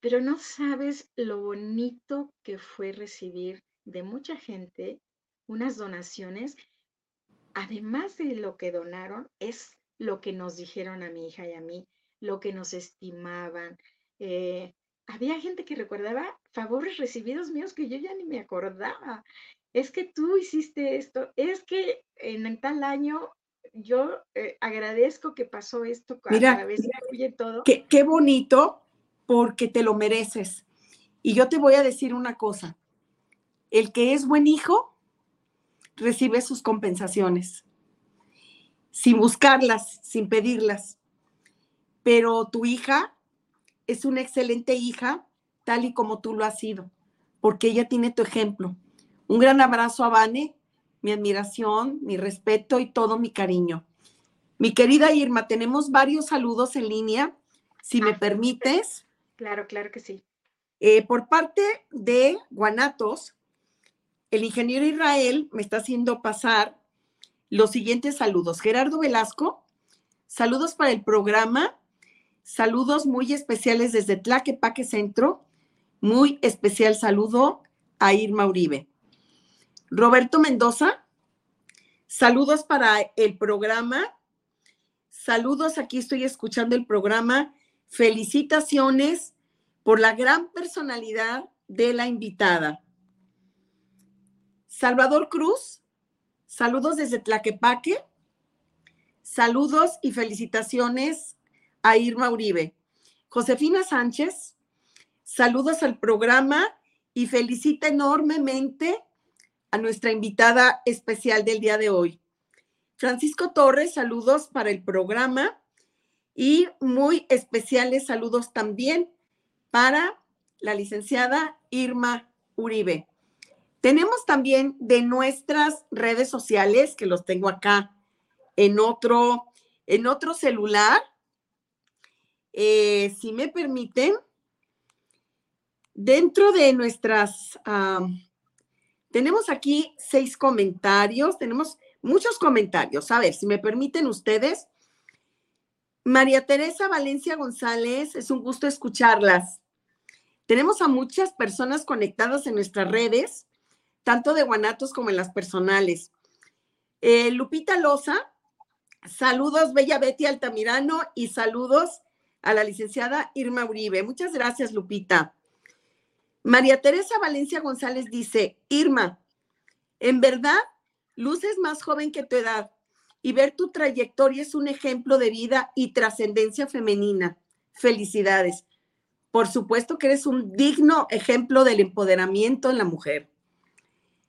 pero no sabes lo bonito que fue recibir de mucha gente unas donaciones, además de lo que donaron, es lo que nos dijeron a mi hija y a mí, lo que nos estimaban. Eh, había gente que recordaba favores recibidos míos que yo ya ni me acordaba. Es que tú hiciste esto, es que en tal año yo eh, agradezco que pasó esto Mira, a todo. Qué, qué bonito, porque te lo mereces. Y yo te voy a decir una cosa. El que es buen hijo recibe sus compensaciones, sin buscarlas, sin pedirlas. Pero tu hija es una excelente hija, tal y como tú lo has sido, porque ella tiene tu ejemplo. Un gran abrazo a Vane mi admiración, mi respeto y todo mi cariño. Mi querida Irma, tenemos varios saludos en línea, si me ah, permites. Claro, claro que sí. Eh, por parte de Guanatos, el ingeniero Israel me está haciendo pasar los siguientes saludos. Gerardo Velasco, saludos para el programa, saludos muy especiales desde Tlaquepaque Centro, muy especial saludo a Irma Uribe. Roberto Mendoza, saludos para el programa. Saludos, aquí estoy escuchando el programa. Felicitaciones por la gran personalidad de la invitada. Salvador Cruz, saludos desde Tlaquepaque. Saludos y felicitaciones a Irma Uribe. Josefina Sánchez, saludos al programa y felicita enormemente a nuestra invitada especial del día de hoy. Francisco Torres, saludos para el programa y muy especiales saludos también para la licenciada Irma Uribe. Tenemos también de nuestras redes sociales, que los tengo acá en otro, en otro celular. Eh, si me permiten, dentro de nuestras, tenemos aquí seis comentarios, tenemos muchos comentarios. A ver, si me permiten ustedes. María Teresa Valencia González, es un gusto escucharlas. Tenemos a muchas personas conectadas en nuestras redes, tanto de Guanatos como en las personales. Eh, Lupita Loza, saludos, Bella Betty Altamirano, y saludos a la licenciada Irma Uribe. Muchas gracias, Lupita. María Teresa Valencia González dice, Irma, en verdad, luces más joven que tu edad y ver tu trayectoria es un ejemplo de vida y trascendencia femenina. Felicidades. Por supuesto que eres un digno ejemplo del empoderamiento en la mujer.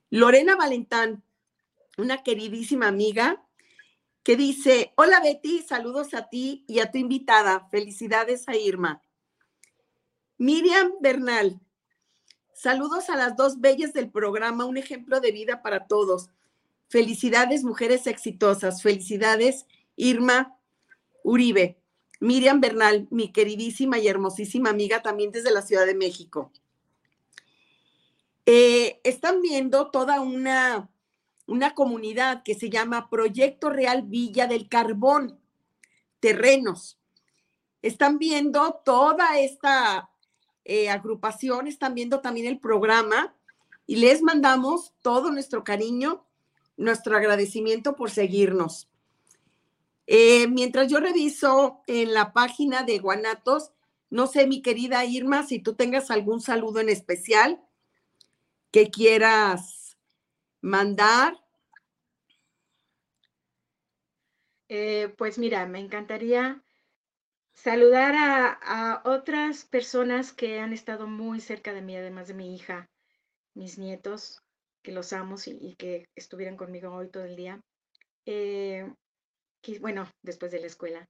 Lorena Valentán, una queridísima amiga, que dice, hola Betty, saludos a ti y a tu invitada. Felicidades a Irma. Miriam Bernal, saludos a las dos bellas del programa, un ejemplo de vida para todos. Felicidades, mujeres exitosas. Felicidades, Irma Uribe. Miriam Bernal, mi queridísima y hermosísima amiga también desde la Ciudad de México. Eh, están viendo toda una, una comunidad que se llama Proyecto Real Villa del Carbón, terrenos. Están viendo toda esta eh, agrupación, están viendo también el programa y les mandamos todo nuestro cariño nuestro agradecimiento por seguirnos. Eh, mientras yo reviso en la página de Guanatos, no sé, mi querida Irma, si tú tengas algún saludo en especial que quieras mandar. Eh, pues mira, me encantaría saludar a, otras personas que han estado muy cerca de mí, además de mi hija, mis nietos, que los amo y, que estuvieran conmigo hoy todo el día. Eh, bueno, después de la escuela.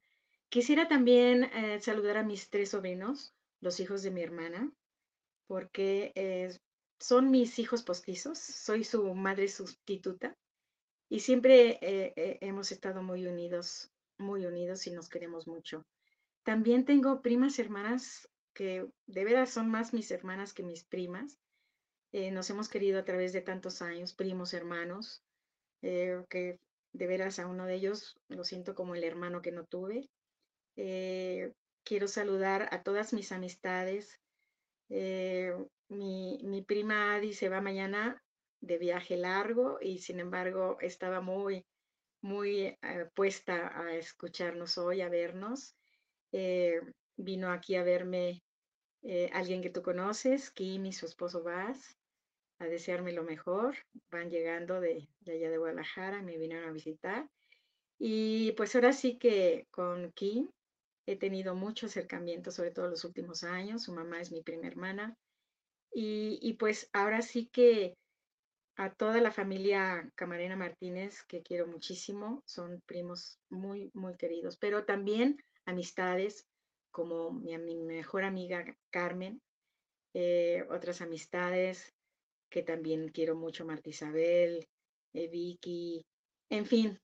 Quisiera también eh, saludar a mis tres sobrinos, los hijos de mi hermana, porque son mis hijos postizos, soy su madre sustituta y siempre hemos estado muy unidos, muy unidos y nos queremos mucho. También tengo primas hermanas que de veras son más mis hermanas que mis primas eh, nos hemos querido a través de tantos años, primos, hermanos, eh, que de veras a uno de ellos lo siento como el hermano que no tuve. Eh, quiero saludar a todas mis amistades. Mi, prima Adi se va mañana de viaje largo y sin embargo estaba muy, muy puesta a escucharnos hoy, a vernos. vino aquí a verme alguien que tú conoces, Kim y su esposo Vaz a desearme lo mejor. Van llegando de, allá de Guadalajara, me vinieron a visitar. Y pues ahora sí que con Kim he tenido mucho acercamiento, sobre todo los últimos años. Su mamá es mi prima hermana. Y, y pues ahora sí que a toda la familia Camarena Martínez, que quiero muchísimo, son primos muy, muy queridos, pero también amistades como mi, mejor amiga Carmen, eh, otras amistades, que también quiero mucho, Marta Isabel, eh, Vicky, en fin,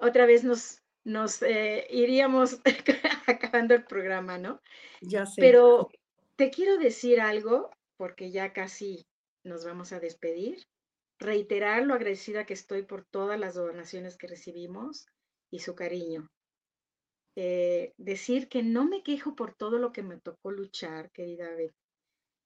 otra vez nos, nos eh, iríamos acabando el programa, ¿no? Ya sé. Pero te quiero decir algo, porque ya casi nos vamos a despedir. Reiterar lo agradecida que estoy por todas las donaciones que recibimos y su cariño. Eh, decir que no me quejo por todo lo que me tocó luchar, querida Beth,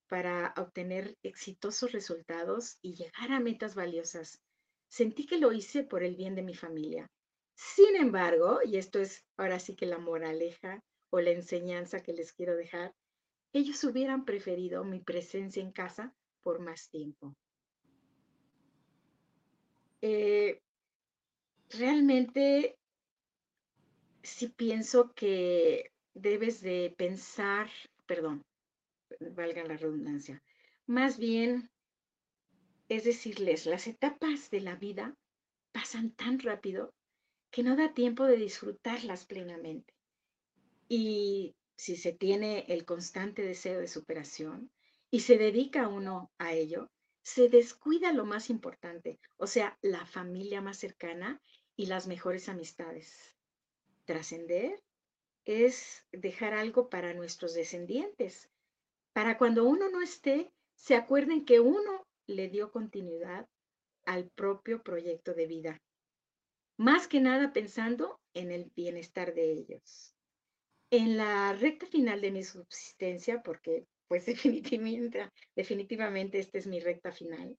para obtener exitosos resultados y llegar a metas valiosas. Sentí que lo hice por el bien de mi familia. Sin embargo, y esto es ahora sí que la moraleja o la enseñanza que les quiero dejar, ellos hubieran preferido mi presencia en casa por más tiempo. Eh, realmente sí pienso que debes de pensar, perdón, valga la redundancia, más bien es decirles, las etapas de la vida pasan tan rápido que no da tiempo de disfrutarlas plenamente. Y si se tiene el constante deseo de superación y se dedica uno a ello, se descuida lo más importante, o sea, la familia más cercana y las mejores amistades. Trascender es dejar algo para nuestros descendientes, para cuando uno no esté, se acuerden que uno le dio continuidad al propio proyecto de vida, más que nada pensando en el bienestar de ellos. En la recta final de mi subsistencia, porque pues definitivamente, definitivamente esta es mi recta final,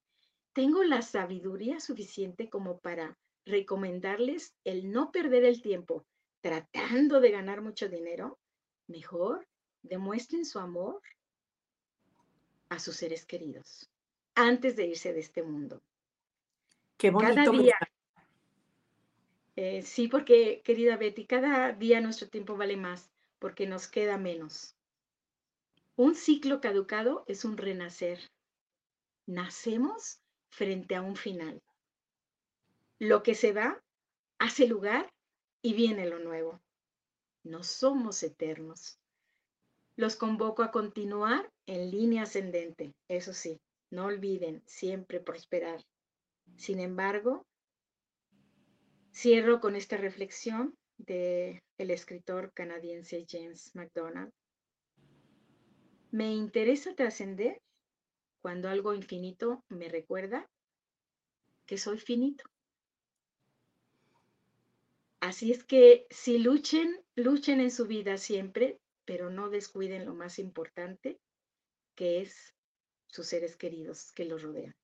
tengo la sabiduría suficiente como para recomendarles el no perder el tiempo tratando de ganar mucho dinero, mejor demuestren su amor a sus seres queridos antes de irse de este mundo. Qué bonito. Cada día. Eh, sí, porque, querida Betty, cada día nuestro tiempo vale más porque nos queda menos. Un ciclo caducado es un renacer. Nacemos frente a un final. Lo que se va hace lugar y viene lo nuevo. No somos eternos. Los convoco a continuar en línea ascendente, eso sí, no olviden siempre prosperar. Sin embargo, cierro con esta reflexión el escritor canadiense James MacDonald. Me interesa trascender cuando algo infinito me recuerda que soy finito. Así es que si luchen, luchen en su vida siempre, pero no descuiden lo más importante, que es sus seres queridos que los rodean.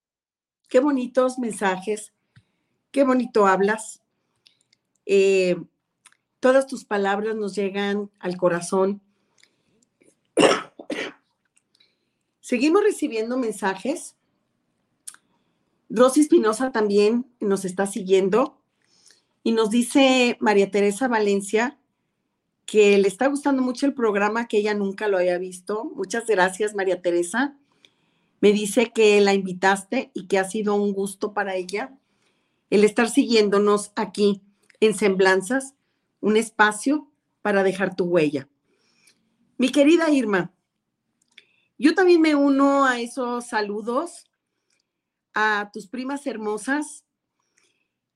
Qué bonitos mensajes, qué bonito hablas. Eh, todas tus palabras nos llegan al corazón. Seguimos recibiendo mensajes. Rosy Espinosa también nos está siguiendo y nos dice María Teresa Valencia que le está gustando mucho el programa, que ella nunca lo había visto. Muchas gracias, María Teresa. Me dice que la invitaste y que ha sido un gusto para ella el estar siguiéndonos aquí en Semblanzas, un espacio para dejar tu huella. Mi querida Irma, yo también me uno a esos saludos a tus primas hermosas,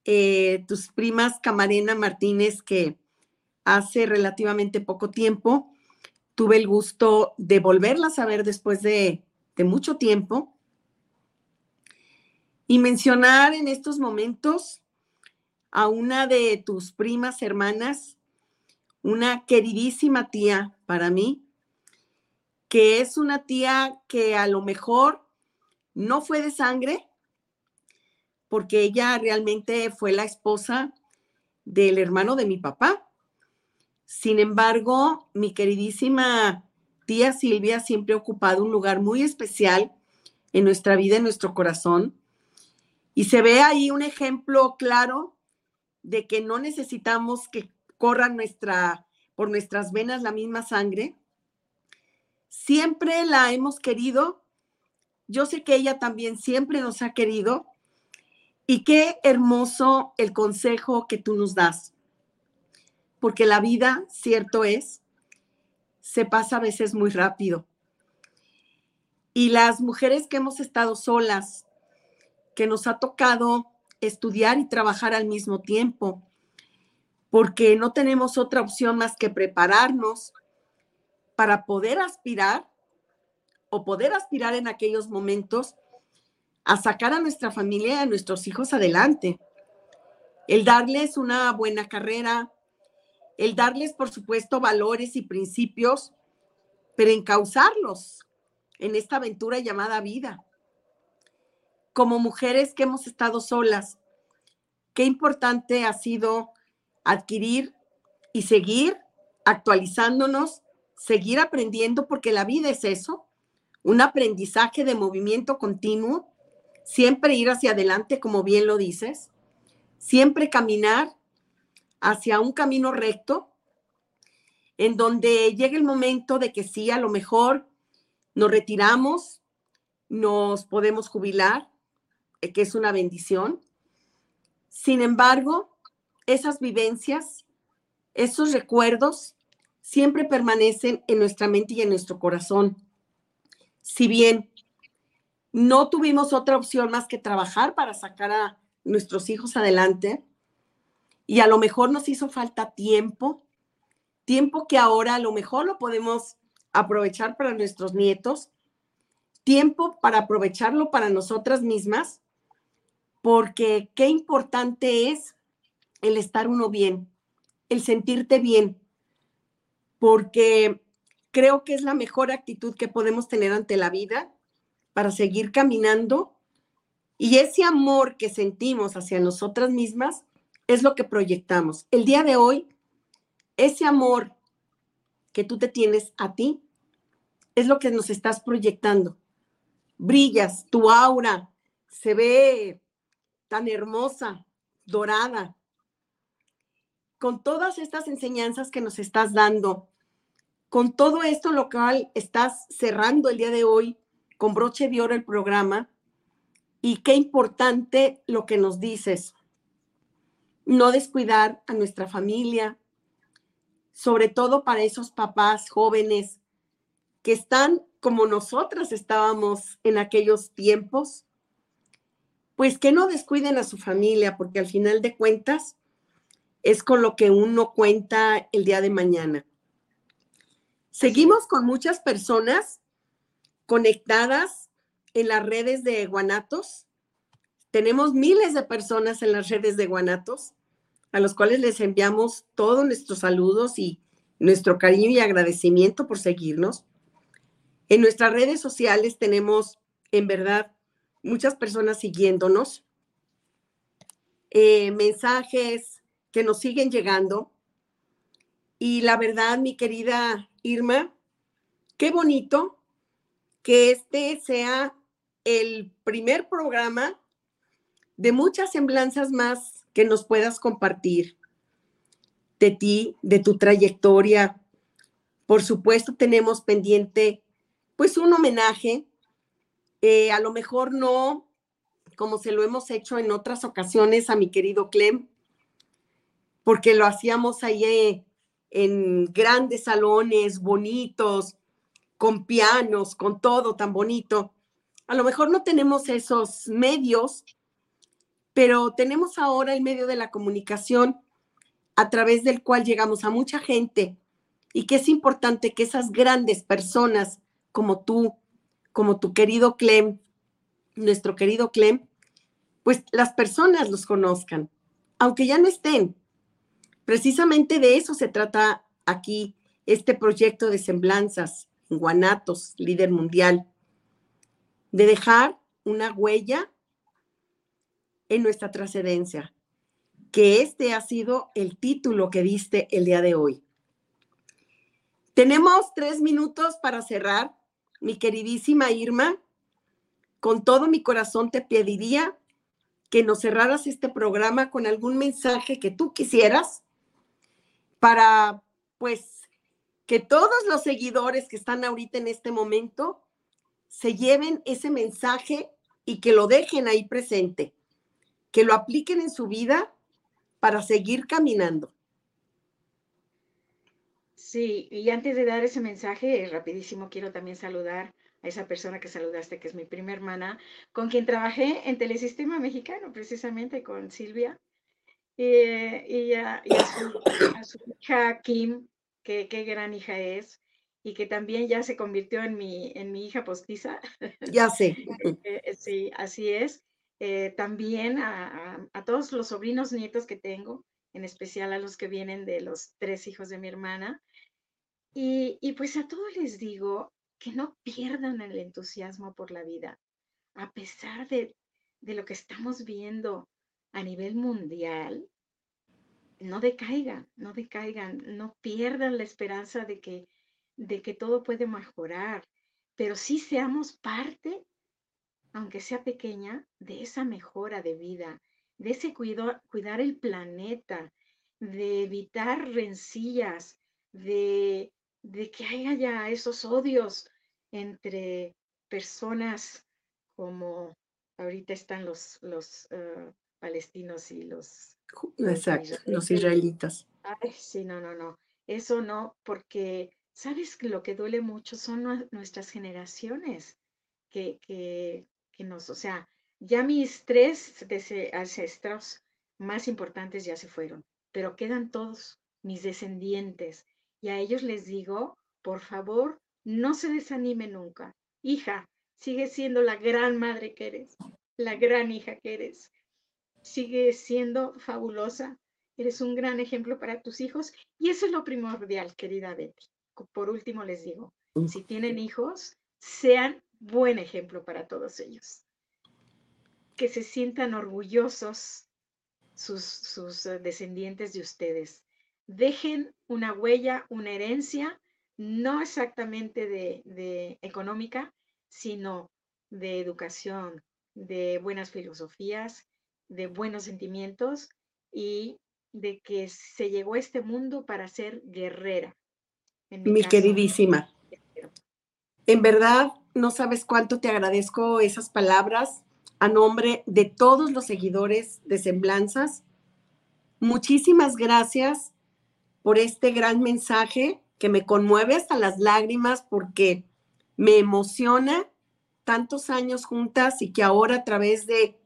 eh, tus primas Camarena Martínez, que hace relativamente poco tiempo tuve el gusto de volverlas a ver después de de mucho tiempo y mencionar en estos momentos a una de tus primas hermanas, una queridísima tía para mí, que es una tía que a lo mejor no fue de sangre, porque ella realmente fue la esposa del hermano de mi papá. Sin embargo, mi queridísima tía Silvia siempre ha ocupado un lugar muy especial en nuestra vida, en nuestro corazón. Y se ve ahí un ejemplo claro de que no necesitamos que corra nuestra, por nuestras venas la misma sangre. Siempre la hemos querido. Yo sé que ella también siempre nos ha querido. Y qué hermoso el consejo que tú nos das. Porque la vida, cierto es, se pasa a veces muy rápido. Y las mujeres que hemos estado solas, que nos ha tocado estudiar y trabajar al mismo tiempo, porque no tenemos otra opción más que prepararnos para poder aspirar o poder aspirar en aquellos momentos a sacar a nuestra familia y a nuestros hijos adelante. El darles una buena carrera, el darles, por supuesto, valores y principios, pero encauzarlos en esta aventura llamada vida. Como mujeres que hemos estado solas, qué importante ha sido adquirir y seguir actualizándonos, seguir aprendiendo, porque la vida es eso, un aprendizaje de movimiento continuo, siempre ir hacia adelante, como bien lo dices, siempre caminar hacia un camino recto en donde llega el momento de que sí, a lo mejor nos retiramos, nos podemos jubilar, que es una bendición. Sin embargo, esas vivencias, esos recuerdos, siempre permanecen en nuestra mente y en nuestro corazón. Si bien no tuvimos otra opción más que trabajar para sacar a nuestros hijos adelante, y a lo mejor nos hizo falta tiempo, tiempo que ahora a lo mejor lo podemos aprovechar para nuestros nietos, tiempo para aprovecharlo para nosotras mismas, porque qué importante es el estar uno bien, el sentirte bien, porque creo que es la mejor actitud que podemos tener ante la vida para seguir caminando y ese amor que sentimos hacia nosotras mismas es lo que proyectamos. El día de hoy, ese amor que tú te tienes a ti es lo que nos estás proyectando. Brillas, tu aura se ve tan hermosa, dorada. Con todas estas enseñanzas que nos estás dando, con todo esto lo cual estás cerrando el día de hoy con broche de oro el programa, y qué importante lo que nos dices. No descuidar a nuestra familia, sobre todo para esos papás jóvenes que están como nosotras estábamos en aquellos tiempos, pues que no descuiden a su familia, porque al final de cuentas es con lo que uno cuenta el día de mañana. Seguimos con muchas personas conectadas en las redes de Guanatos. Tenemos miles de personas en las redes de Guanatos, a los cuales les enviamos todos nuestros saludos y nuestro cariño y agradecimiento por seguirnos. En nuestras redes sociales tenemos, en verdad, muchas personas siguiéndonos, eh, mensajes que nos siguen llegando. Y la verdad, mi querida Irma, qué bonito que este sea el primer programa de muchas semblanzas más que nos puedas compartir de ti, de tu trayectoria. Por supuesto, tenemos pendiente pues un homenaje, eh, a lo mejor no como se lo hemos hecho en otras ocasiones a mi querido Clem, porque lo hacíamos ahí eh, en grandes salones bonitos, con pianos, con todo tan bonito. A lo mejor no tenemos esos medios, pero tenemos ahora el medio de la comunicación a través del cual llegamos a mucha gente y que es importante que esas grandes personas como tú, como tu querido Clem, nuestro querido Clem, pues las personas los conozcan, aunque ya no estén. Precisamente de eso se trata aquí este proyecto de semblanzas, Guanatos, líder mundial, de dejar una huella en nuestra trascendencia, que este ha sido el título que diste el día de hoy. Tenemos tres minutos para cerrar. Mi queridísima Irma, con todo mi corazón te pediría que nos cerraras este programa con algún mensaje que tú quisieras para, pues, que todos los seguidores que están ahorita en este momento se lleven ese mensaje y que lo dejen ahí presente, que lo apliquen en su vida para seguir caminando. Sí, y antes de dar ese mensaje, rapidísimo quiero también saludar a esa persona que saludaste, que es mi prima hermana, con quien trabajé en Telesistema Mexicano, precisamente con Silvia, eh, y, a, su, hija Kim, que qué gran hija es, y que también ya se convirtió en mi, en mi hija postiza. Ya sé. Eh, eh, sí, así es. también a, a, todos los sobrinos nietos que tengo, en especial a los que vienen de los tres hijos de mi hermana. Y, pues a todos les digo que no pierdan el entusiasmo por la vida, a pesar de, de lo que estamos viendo a nivel mundial, no decaigan, no decaigan, no pierdan la esperanza de que, de que todo puede mejorar, pero sí seamos parte, aunque sea pequeña, de esa mejora de vida, de ese cuidar el planeta, de evitar rencillas, de, que haya esos odios entre personas como ahorita están los, los eh, palestinos y los... Exacto, los israelitas. Ay, sí, no, no, no. Eso no, porque, ¿sabes? Lo que duele mucho son nuestras generaciones que, que, que nos, o sea, ya mis tres ancestros más importantes ya se fueron, pero quedan todos mis descendientes y a ellos les digo, por favor, no se desanime nunca. Hija, sigue siendo la gran madre que eres, la gran hija que eres. Sigue siendo fabulosa, eres un gran ejemplo para tus hijos y eso es lo primordial, querida Betty. Por último les digo, si tienen hijos, sean buen ejemplo para todos ellos. Que se sientan orgullosos sus, sus eh, descendientes de ustedes. Dejen una huella, una herencia, no exactamente de, de económica, sino de educación, de buenas filosofías, de buenos sentimientos y de que se llegó a este mundo para ser guerrera. mi queridísima, en verdad no sabes cuánto te agradezco esas palabras a nombre de todos los seguidores de Semblanzas. Muchísimas gracias por este gran mensaje que me conmueve hasta las lágrimas porque me emociona tantos años juntas y que ahora a través de,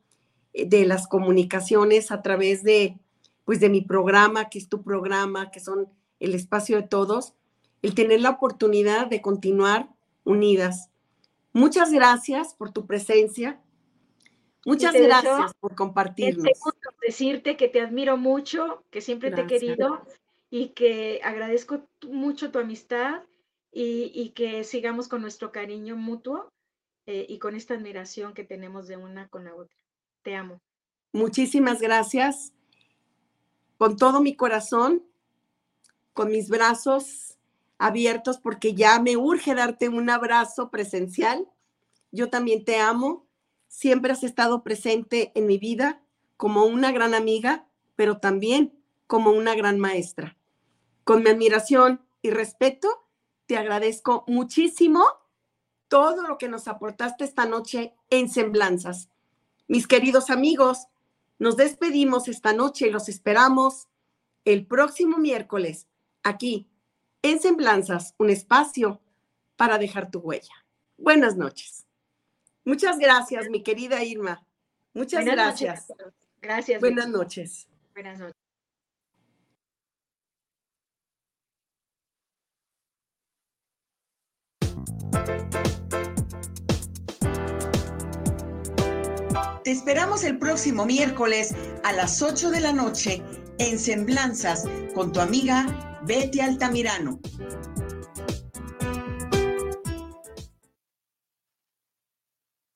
de las comunicaciones, a través de, pues de mi programa, que es tu programa, que son el espacio de todos, el tener la oportunidad de continuar unidas. Muchas gracias por tu presencia. Muchas gracias por compartirnos. decirte que te admiro mucho, que siempre te he querido y que agradezco mucho tu amistad y, que sigamos con nuestro cariño mutuo eh, y con esta admiración que tenemos de una con la otra. Te amo. Muchísimas gracias. Con todo mi corazón, con mis brazos abiertos, porque ya me urge darte un abrazo presencial. Yo también te amo Siempre has estado presente en mi vida como una gran amiga, pero también como una gran maestra. Con mi admiración y respeto, te agradezco muchísimo todo lo que nos aportaste esta noche en Semblanzas. Mis queridos amigos, nos despedimos esta noche y los esperamos el próximo miércoles aquí en Semblanzas, un espacio para dejar tu huella. Buenas noches. Muchas gracias, mi querida Irma. Muchas gracias. gracias. Buenas noches. Buenas noches. Te esperamos el próximo miércoles a las 8 de la noche en Semblanzas con tu amiga Betty Altamirano.